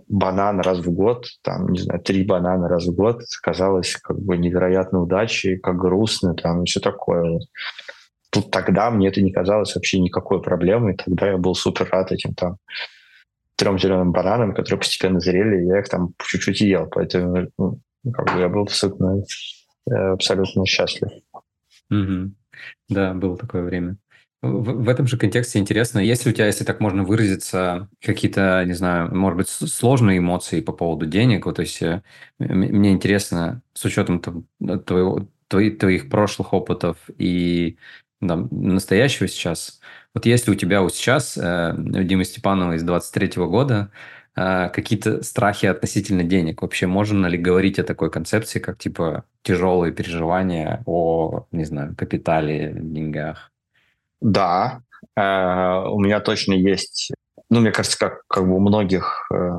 банан раз в год, там, не знаю, три банана раз в год казалось как бы невероятной удачей, как грустно, там, и все такое тут тогда мне это не казалось вообще никакой проблемой. Тогда я был супер рад этим там трем зеленым бананам, которые постепенно зрели, и я их там чуть-чуть ел. Поэтому ну, как бы я был абсолютно, э, абсолютно счастлив. Угу. Да, было такое время. В, в этом же контексте интересно, если у тебя, если так можно выразиться, какие-то, не знаю, может быть, сложные эмоции по поводу денег, вот, то есть э, мне интересно, с учетом твоего, твоих, твоих прошлых опытов и да, настоящего сейчас. Вот если у тебя вот сейчас, э, Димы Степанова из 23 года, э, какие-то страхи относительно денег, вообще можно ли говорить о такой концепции, как типа тяжелые переживания о, не знаю, капитале, деньгах? Да, э, у меня точно есть, ну, мне кажется, как, как бы у многих э,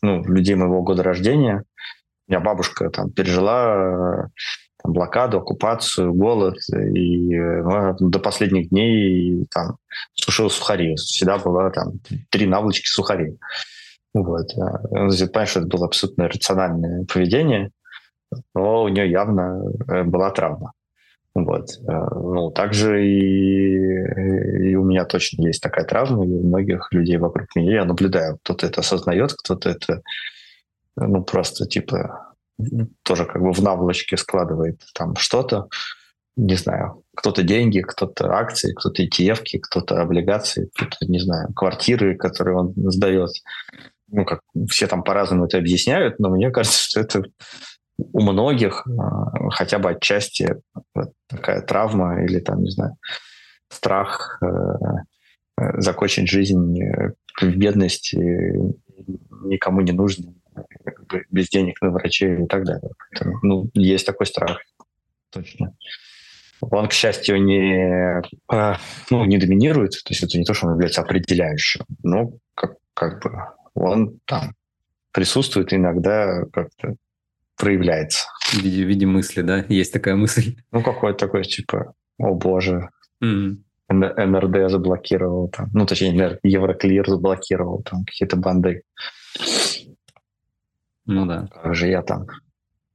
ну, людей моего года рождения, у меня бабушка там пережила там, блокаду, оккупацию, голод, и ну, до последних дней там сушил сухари. Всегда было там три наволочки сухарей. Вот. Понимаешь, что это было абсолютно рациональное поведение, но у нее явно э, была травма. Вот. Э, ну, также и, и у меня точно есть такая травма, и у многих людей вокруг меня я наблюдаю. Кто-то это осознает, кто-то это ну, просто типа тоже как бы в наволочке складывает там что-то, не знаю, кто-то деньги, кто-то акции, кто-то ETF, кто-то облигации, кто-то, не знаю, квартиры, которые он сдает. Ну, как все там по-разному это объясняют, но мне кажется, что это у многих а, хотя бы отчасти такая травма или там, не знаю, страх э, э, закончить жизнь э, в бедности никому не нужно без денег на врачей и так далее. Поэтому, ну, есть такой страх, точно. Он, к счастью, не, а, ну, не доминирует, то есть это не то, что он является определяющим, но как, как бы он там присутствует иногда как-то проявляется. В виде, в виде мысли, да? Есть такая мысль. Ну, какой-то такой, типа, о боже, mm. НРД заблокировал, там, ну, точнее, Евроклир заблокировал, там, какие-то банды. Ну да. Как же я там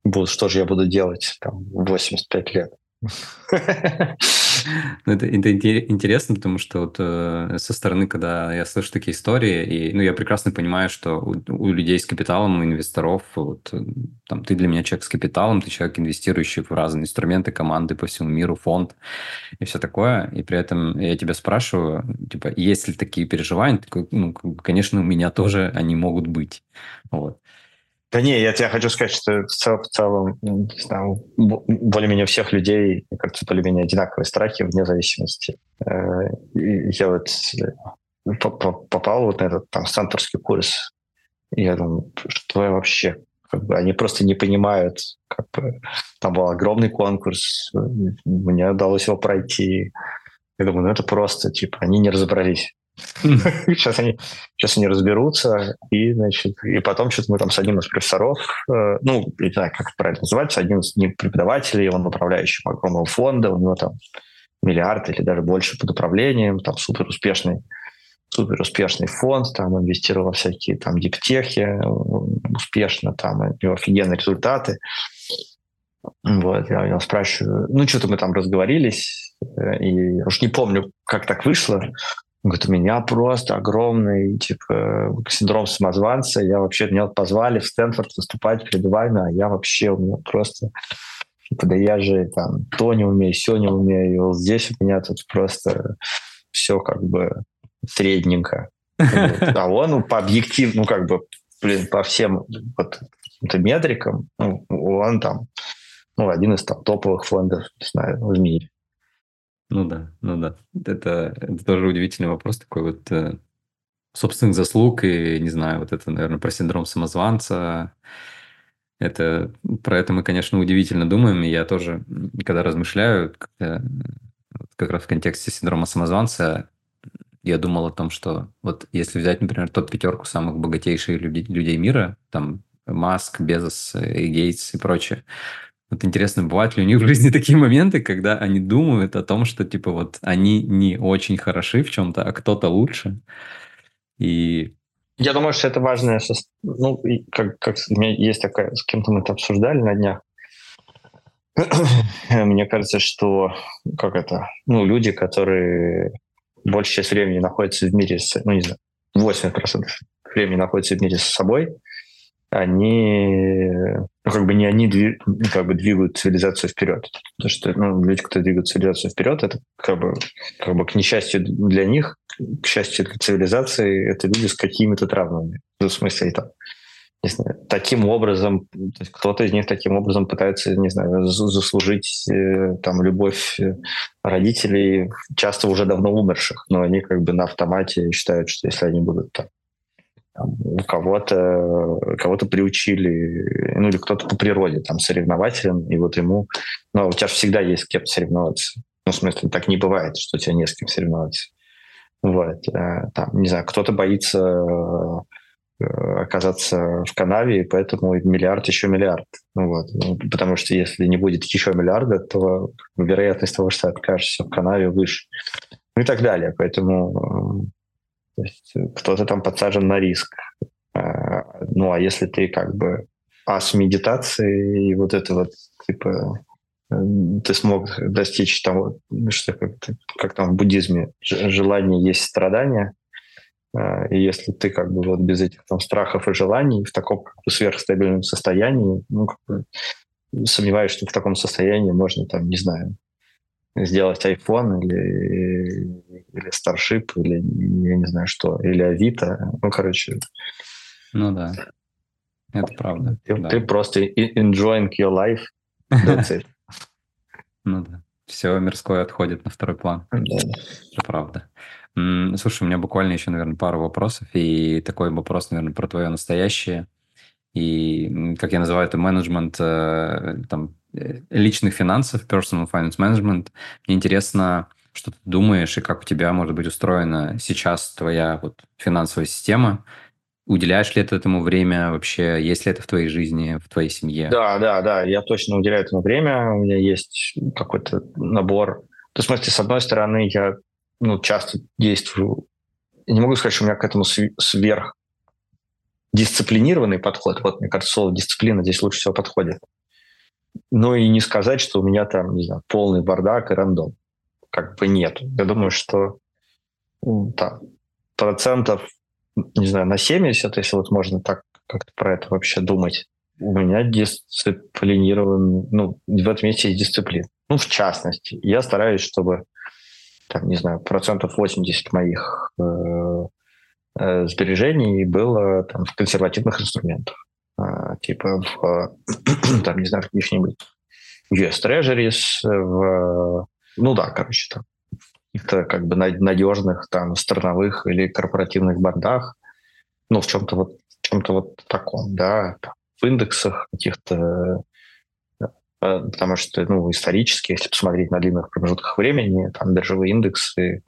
буду, что же я буду делать там в 85 лет? Ну, это, это интересно, потому что вот э, со стороны, когда я слышу такие истории, и ну, я прекрасно понимаю, что у, у людей с капиталом, у инвесторов, вот, э, там, ты для меня человек с капиталом, ты человек, инвестирующий в разные инструменты, команды по всему миру, фонд и все такое. И при этом я тебя спрашиваю, типа, есть ли такие переживания? Такой, ну, конечно, у меня тоже они могут быть. Вот. Да не, я тебе хочу сказать, что в, цел, в целом, ну, более-менее всех людей, как-то более-менее одинаковые страхи вне зависимости. Э, я вот э, попал вот на этот там центрский курс, и я думаю, что я вообще? Как бы они просто не понимают, как бы там был огромный конкурс, мне удалось его пройти. Я думаю, ну это просто, типа, они не разобрались. Сейчас они, сейчас они разберутся, и, значит, и потом что-то мы там с одним из профессоров, э, ну, не знаю, как это правильно называется, один из преподавателей, он управляющий огромного фонда, у него там миллиард или даже больше под управлением, там супер успешный супер успешный фонд, там инвестировал всякие там диптехи, успешно, там у него офигенные результаты. Вот, я у него спрашиваю, ну, что-то мы там разговорились, э, и уж не помню, как так вышло. Говорит, у меня просто огромный, типа, синдром самозванца. Я вообще, меня позвали в Стэнфорд выступать перед вами, а я вообще, у меня просто, типа, да я же там то не умею, все не умею. Вот здесь у меня тут просто все как бы средненько. А он по объективу, ну, как бы, блин, по всем вот метрикам, ну, он там ну, один из там, топовых фондов, не знаю, в мире. Ну да, ну да. Это, это тоже удивительный вопрос такой вот э, собственных заслуг и, не знаю, вот это, наверное, про синдром самозванца. Это, про это мы, конечно, удивительно думаем, и я тоже, когда размышляю, как, как раз в контексте синдрома самозванца, я думал о том, что вот если взять, например, топ-пятерку самых богатейших людей, людей мира, там Маск, Безос, и Гейтс и прочее, вот интересно, бывают ли у них в жизни такие моменты, когда они думают о том, что типа вот они не очень хороши в чем-то, а кто-то лучше. И я думаю, что это важное, ну, как, как у меня есть такая, с кем-то мы это обсуждали на днях. Мне кажется, что как это, ну, люди, которые большую часть времени находятся в мире, с, ну, не знаю, 80% времени находятся в мире с собой, они, ну, как бы не они дви, как бы двигают цивилизацию вперед. Потому что ну, люди, кто двигают цивилизацию вперед, это как бы, как бы к несчастью для них, к счастью для цивилизации, это люди с какими-то травмами. Ну, в смысле, там, не знаю, таким образом, кто-то из них таким образом пытается, не знаю, заслужить э, там любовь э, родителей, часто уже давно умерших, но они как бы на автомате считают, что если они будут там у кого-то кого-то приучили, ну или кто-то по природе там соревнователен, и вот ему, ну у тебя же всегда есть с кем соревноваться. Ну, в смысле, так не бывает, что у тебя не с кем соревноваться. Вот, э, там, не знаю, кто-то боится э, оказаться в канаве, и поэтому миллиард еще миллиард. Ну, вот. Ну, потому что если не будет еще миллиарда, то вероятность того, что ты окажешься в канаве, выше. Ну и так далее. Поэтому э, то есть э, кто-то там подсажен на риск. А, ну, а если ты как бы ас медитации и вот это вот, типа, э, ты смог достичь того, что как, как там в буддизме, желание есть страдание, а, и если ты как бы вот без этих там страхов и желаний в таком как бы сверхстабильном состоянии, ну, как бы, сомневаюсь, что в таком состоянии можно там, не знаю, сделать iPhone или, или Starship, или я не знаю что, или Авито. Ну, короче. Ну да, это правда. Ты, да. ты просто enjoying your life. That's it. Ну да. Все мирское отходит на второй план. Да. Это правда. Слушай, у меня буквально еще, наверное, пару вопросов. И такой вопрос, наверное, про твое настоящее. И, как я называю это, менеджмент э, там, личных финансов, personal finance management. Мне интересно, что ты думаешь и как у тебя может быть устроена сейчас твоя вот финансовая система. Уделяешь ли ты этому время вообще? Есть ли это в твоей жизни, в твоей семье? Да, да, да. Я точно уделяю этому время. У меня есть какой-то набор. То есть, в смысле, с одной стороны, я ну, часто действую. Не могу сказать, что у меня к этому сверх дисциплинированный подход. Вот, мне кажется, слово дисциплина здесь лучше всего подходит. Ну и не сказать, что у меня там, не знаю, полный бардак и рандом. Как бы нет. Я думаю, что там, процентов, не знаю, на 70, если вот можно так как-то про это вообще думать, у меня дисциплинирован, ну, в этом месте есть дисциплина. Ну, в частности, я стараюсь, чтобы, там, не знаю, процентов 80 моих э, э, сбережений было там в консервативных инструментах. А, типа в, там, не знаю, каких-нибудь US Treasuries, в, ну да, короче, там, каких-то как бы надежных там страновых или корпоративных бандах, ну, в чем-то вот, в чем-то вот таком, да, в индексах каких-то, э, потому что, ну, исторически, если посмотреть на длинных промежутках времени, там биржевые индексы,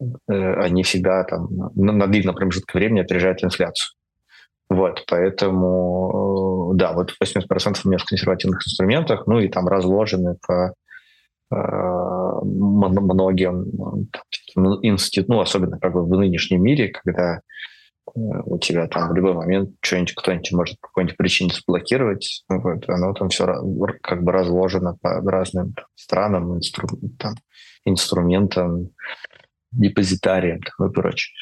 э, они всегда там на длинном промежутке времени опережают инфляцию. Вот, поэтому, э, да, вот 80% у меня в консервативных инструментах, ну и там разложены по многим институт, ну, особенно как бы в нынешнем мире, когда у тебя там в любой момент что-нибудь кто-нибудь может по какой-нибудь причине заблокировать, вот, оно там все как бы разложено по разным там, странам, инстру, там, инструментам, депозитариям и прочее.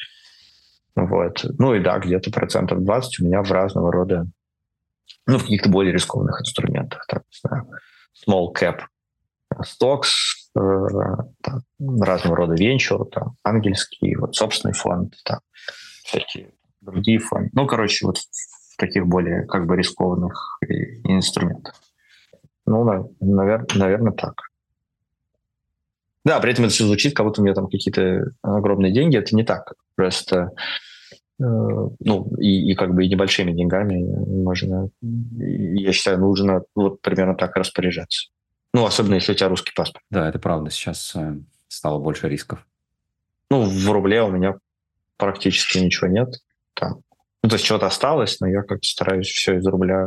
Вот. Ну и да, где-то процентов 20 у меня в разного рода, ну, в каких-то более рискованных инструментах. Так, small cap stocks, э, там, разного рода венчур, там, ангельский, вот собственный фонд, там, всякие другие фонды. Ну, короче, вот в таких более как бы рискованных инструментах. Ну, наверное, наверное, так. Да, при этом это все звучит, как будто у меня там какие-то огромные деньги. Это не так. Просто ну, и, и как бы и небольшими деньгами можно, я считаю, нужно вот примерно так распоряжаться. Ну, особенно если у тебя русский паспорт. Да, это правда. Сейчас э, стало больше рисков. Ну, в рубле у меня практически ничего нет. Там. Ну, то есть что-то осталось, но я как-то стараюсь все из рубля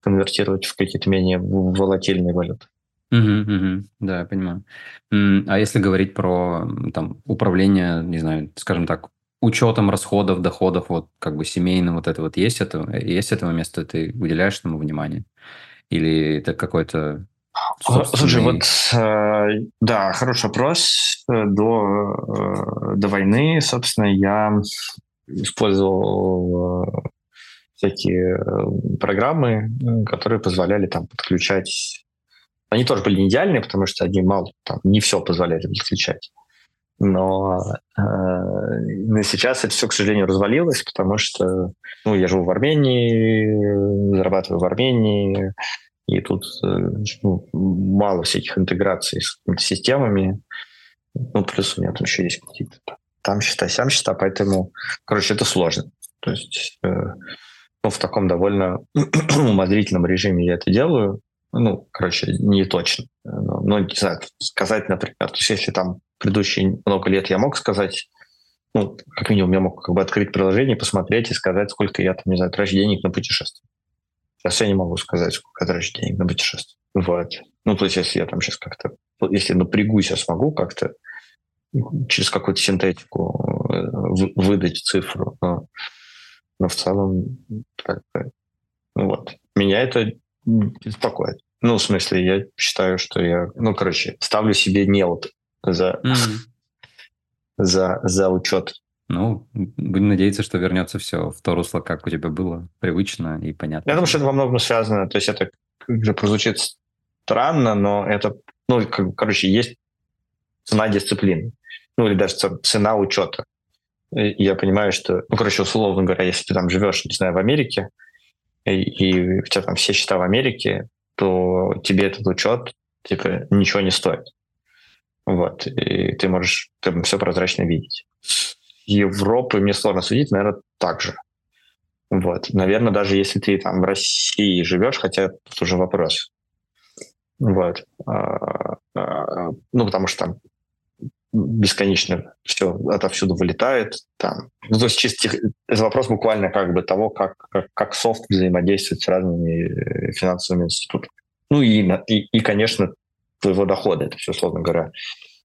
конвертировать в какие-то менее волатильные валюты. Угу, угу, да, я понимаю. А если говорить про там, управление, не знаю, скажем так, учетом расходов, доходов, вот как бы семейным, вот это вот есть это, есть этого места, ты уделяешь этому внимание? Или это какой-то. Слушай, вот э, да, хороший вопрос. До, э, до войны, собственно, я использовал э, всякие программы, которые позволяли там подключать. Они тоже были не идеальные, потому что они мало, там, не все позволяли подключать. Но э, сейчас это все, к сожалению, развалилось, потому что ну, я живу в Армении, зарабатываю в Армении, и тут э, ну, мало всяких интеграций с системами. Ну, плюс у меня там еще есть какие-то там счета, сям счета, поэтому, короче, это сложно. То есть э, ну, в таком довольно умозрительном режиме я это делаю. Ну, короче, не точно. Но, но не знаю, сказать, например, то есть если там предыдущие много лет я мог сказать, ну, как минимум я мог как бы открыть приложение, посмотреть и сказать, сколько я там, не знаю, трачу денег на путешествие. Сейчас я не могу сказать, сколько я трачу денег на путешествие. Вот. Ну, то есть, если я там сейчас как-то, если напрягусь, я смогу как-то через какую-то синтетику э, выдать цифру. Но, но в целом, как бы, ну вот. Меня это беспокоит. Ну, в смысле, я считаю, что я, ну, короче, ставлю себе неуд за, mm-hmm. за, за учет ну, будем надеяться, что вернется все в то русло, как у тебя было, привычно и понятно. Я думаю, что это во многом связано. То есть это как прозвучит странно, но это, ну, как, короче, есть цена дисциплины. Ну, или даже цена учета. И я понимаю, что, ну, короче, условно говоря, если ты там живешь, не знаю, в Америке, и, и у тебя там все счета в Америке, то тебе этот учет, типа, ничего не стоит. Вот. И ты можешь там все прозрачно видеть. Европы мне сложно судить, наверное, так же. Вот. Наверное, даже если ты там в России живешь, хотя тут уже вопрос. Вот. А, а, ну, потому что там бесконечно все отовсюду вылетает. Там. Ну, то есть чисто это вопрос буквально как бы того, как, как, как софт взаимодействует с разными финансовыми институтами. Ну и, и, и, конечно, твоего дохода, это все, условно говоря,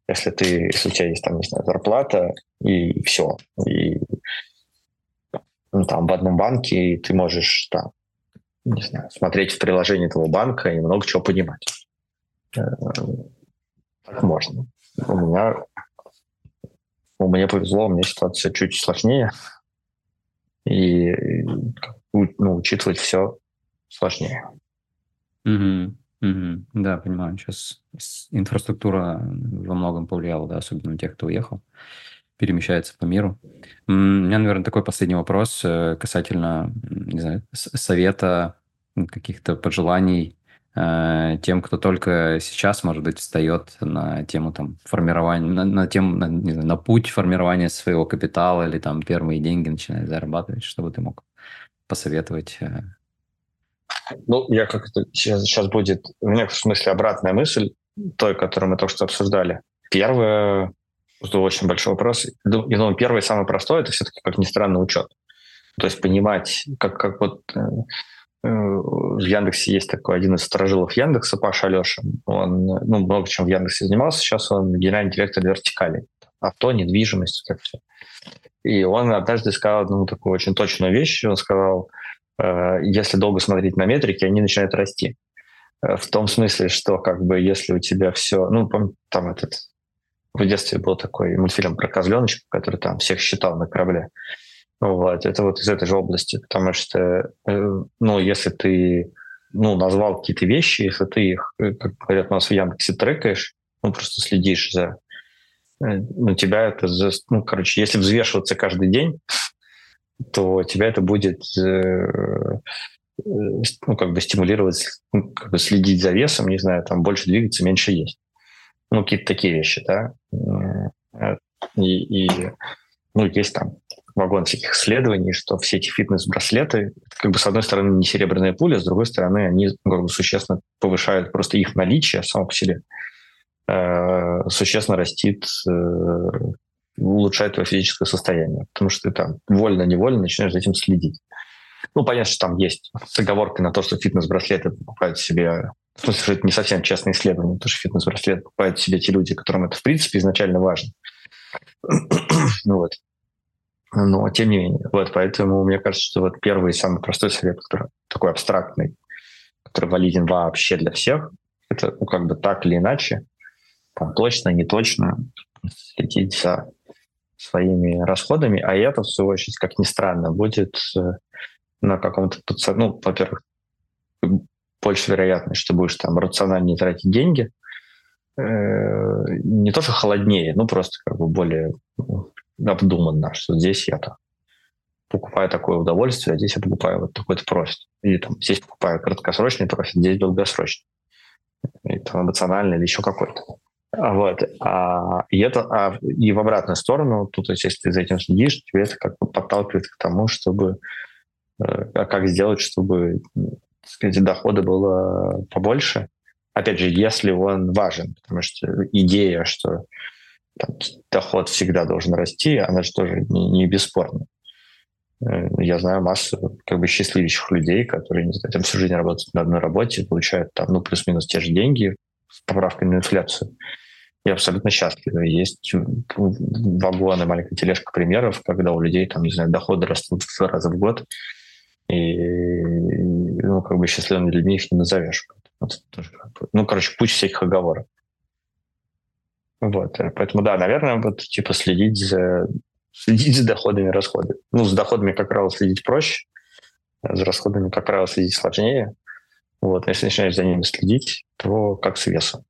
если ты, если у тебя есть там, не знаю, зарплата и все, и ну, там в одном банке, и ты можешь там, не знаю, смотреть в приложении этого банка и много чего понимать. Э, так можно. У меня, у меня повезло, у меня ситуация чуть сложнее, и ну, учитывать все сложнее. Mm-hmm. Угу. Да, понимаю. Сейчас инфраструктура во многом повлияла, да, особенно у тех, кто уехал, перемещается по миру. У меня, наверное, такой последний вопрос э, касательно, не знаю, совета, каких-то пожеланий э, тем, кто только сейчас, может быть, встает на тему там формирования, на, на тему, на, не знаю, на путь формирования своего капитала или там первые деньги начинает зарабатывать, чтобы ты мог посоветовать э, ну, я как то сейчас, сейчас будет, у меня в смысле обратная мысль той, которую мы только что обсуждали. Первое, это очень большой вопрос. Я думаю, первый самый простой, это все-таки, как ни странно, учет. То есть понимать, как, как вот э, в Яндексе есть такой один из сторожилов Яндекса, Паша Алеша. Он ну, много чем в Яндексе занимался. Сейчас он генеральный директор вертикали. Авто, недвижимость, как все. И он однажды сказал одну такую очень точную вещь. Он сказал, э, если долго смотреть на метрики, они начинают расти. Э, в том смысле, что как бы если у тебя все... Ну, там этот... В детстве был такой мультфильм про козленочка, который там всех считал на корабле. Вот, это вот из этой же области, потому что, э, ну, если ты, ну, назвал какие-то вещи, если ты их, как говорят у нас в Яндексе, трекаешь, ну, просто следишь за ну, тебя это, ну, короче, если взвешиваться каждый день, то тебя это будет э, ну, как бы стимулировать, ну, как бы следить за весом, не знаю, там больше двигаться, меньше есть. Ну, какие-то такие вещи, да. Э, и, и ну, есть там вагон всяких исследований, что все эти фитнес-браслеты, как бы с одной стороны не серебряная пуля, с другой стороны они как бы, существенно повышают просто их наличие само по себе. Э, существенно растит, э, улучшает твое физическое состояние, потому что ты там вольно-невольно начинаешь за этим следить. Ну, понятно, что там есть с на то, что фитнес-браслеты покупают себе... В смысле, что это не совсем честное исследование, потому что фитнес-браслет покупают себе те люди, которым это, в принципе, изначально важно. ну вот. Но, тем не менее, вот, поэтому мне кажется, что вот первый и самый простой совет, который такой абстрактный, который валиден вообще для всех, это, ну, как бы так или иначе, там, точно, не точно следить за своими расходами, а это, в свою очередь, как ни странно, будет э, на каком-то, ну, во-первых, больше вероятность, что будешь там рациональнее тратить деньги, э, не то, что холоднее, ну, просто как бы более ну, обдуманно, что здесь я там покупаю такое удовольствие, а здесь я покупаю вот такой-то профит. Или там здесь покупаю краткосрочный профит, здесь долгосрочный. Это эмоциональный или еще какой-то. А, вот. А, и это а, и в обратную сторону, тут, то есть, если ты за этим следишь, тебе это как бы подталкивает к тому, чтобы э, а как сделать, чтобы так сказать, дохода было побольше. Опять же, если он важен, потому что идея, что там, доход всегда должен расти, она же тоже не, не бесспорна. Э, я знаю массу как бы счастливейших людей, которые, не знаю, там всю жизнь работают на одной работе, получают там, ну, плюс-минус те же деньги с поправкой на инфляцию я абсолютно счастлив. Есть вагоны, маленькая тележка примеров, когда у людей, там, не знаю, доходы растут в два раза в год, и, ну, как бы счастливыми людьми их не назовешь. Вот, тоже, ну, короче, куча всяких оговорок. Вот, поэтому, да, наверное, вот, типа, следить за, следить за доходами и расходами. Ну, с доходами, как правило, следить проще, а за расходами, как правило, следить сложнее. Вот, если начинаешь за ними следить, то как с весом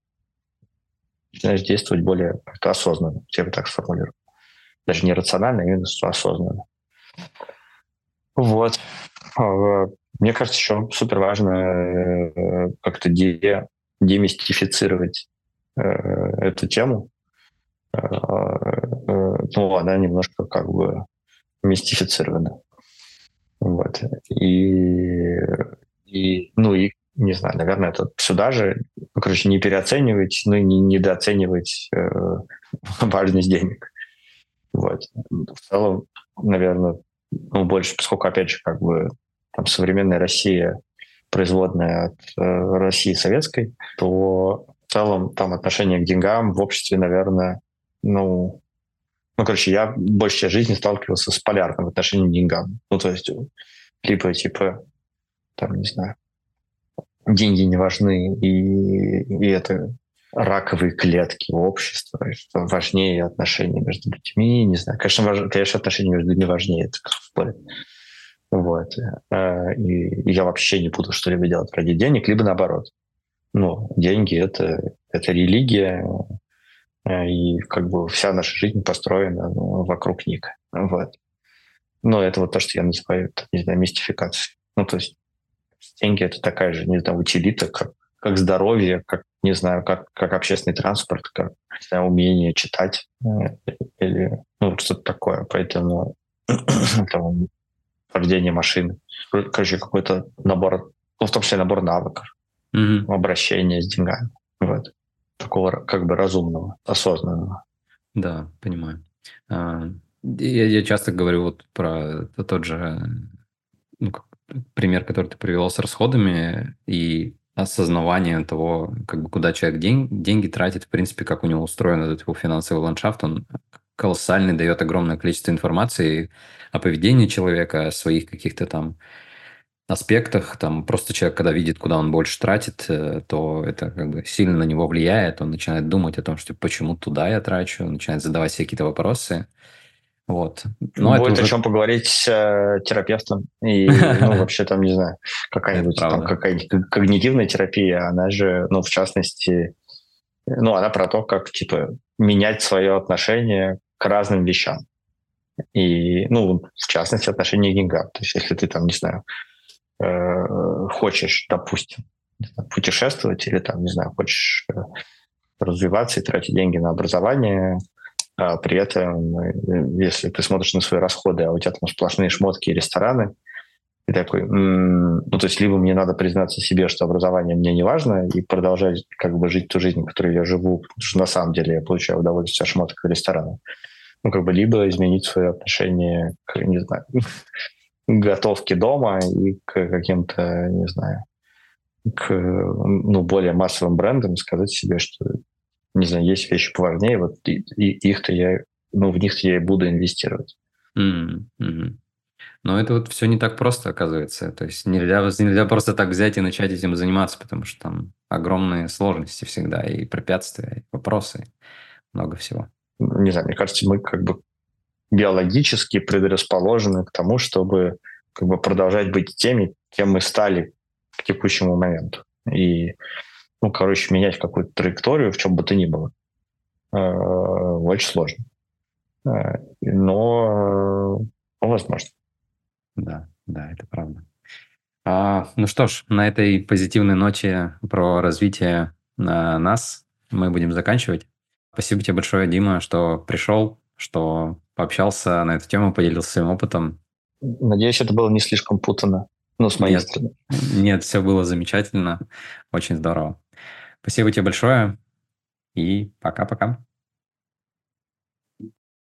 начинаешь действовать более осознанно, я бы так сформулирую. Даже не рационально, а именно осознанно. Вот. А, мне кажется, еще супер важно э, как-то де, демистифицировать э, эту тему. Э, ну, она немножко как бы мистифицирована. Вот. И, и, ну, и не знаю, наверное, это сюда же, ну, короче, не переоценивать, ну и не недооценивать э, важность денег. Вот. В целом, наверное, ну, больше, поскольку, опять же, как бы там современная Россия производная от э, России советской, то в целом там отношение к деньгам в обществе, наверное, ну, ну, короче, я большую часть жизни сталкивался с полярным отношением к деньгам. Ну, то есть, либо, типа, там, не знаю, деньги не важны, и, и это раковые клетки общества, что важнее отношения между людьми, не знаю. Конечно, важ... конечно отношения между людьми важнее, это спорит. Вот. А, и я вообще не буду что-либо делать ради денег, либо наоборот. Ну, деньги это, — это религия, а, и как бы вся наша жизнь построена ну, вокруг них. Вот. Но это вот то, что я называю, не знаю, мистификацией. Ну, то есть деньги это такая же, не знаю, утилита, как, как здоровье, как, не знаю, как, как общественный транспорт, как, не знаю, умение читать э, или ну, что-то такое. Поэтому там, вождение машины, короче, какой-то набор, ну, в том числе набор навыков, mm-hmm. обращения с деньгами. Вот. Такого как бы разумного, осознанного. Да, понимаю. А, я, я часто говорю вот про тот же ну, пример, который ты привел с расходами и осознавание того, как бы куда человек день, деньги тратит, в принципе, как у него устроен этот его финансовый ландшафт, он колоссальный, дает огромное количество информации о поведении человека, о своих каких-то там аспектах. Там просто человек, когда видит, куда он больше тратит, э, то это как бы сильно на него влияет. Он начинает думать о том, что почему туда я трачу, начинает задавать себе какие-то вопросы. Вот. Но Будет уже... о чем поговорить с э, терапевтом. И, ну, вообще там, не знаю, какая-нибудь там какая-нибудь когнитивная терапия, она же, ну, в частности, ну, она про то, как, типа, менять свое отношение к разным вещам. И, ну, в частности, отношение к деньгам. То есть, если ты там, не знаю, э, хочешь, допустим, путешествовать или там, не знаю, хочешь э, развиваться и тратить деньги на образование, а при этом, э, если ты смотришь на свои расходы, а у тебя там сплошные шмотки и рестораны, и такой, ну, то есть либо мне надо признаться себе, что образование мне не важно, и продолжать как бы жить ту жизнь, которой я живу, потому что на самом деле я получаю удовольствие от шмоток и ресторанов. Ну, как бы либо изменить свое отношение к, не знаю, готовке дома и к каким-то, не знаю, к ну, более массовым брендам, сказать себе, что не знаю, есть вещи поважнее, вот и, и их-то я, ну, в них я и буду инвестировать. Mm-hmm. Но это вот все не так просто, оказывается. То есть нельзя, нельзя просто так взять и начать этим заниматься, потому что там огромные сложности всегда, и препятствия, и вопросы, много всего. Не знаю, мне кажется, мы как бы биологически предрасположены к тому, чтобы как бы продолжать быть теми, кем мы стали к текущему моменту. И ну, короче, менять какую-то траекторию, в чем бы то ни было, э, очень сложно. Э, но э, возможно. Да, да, это правда. А, ну что ж, на этой позитивной ноте про развитие а, нас мы будем заканчивать. Спасибо тебе большое, Дима, что пришел, что пообщался на эту тему, поделился своим опытом. Надеюсь, это было не слишком путано. Ну, с моей нет, стороны. Нет, все было замечательно. Очень здорово. Спасибо тебе большое и пока-пока.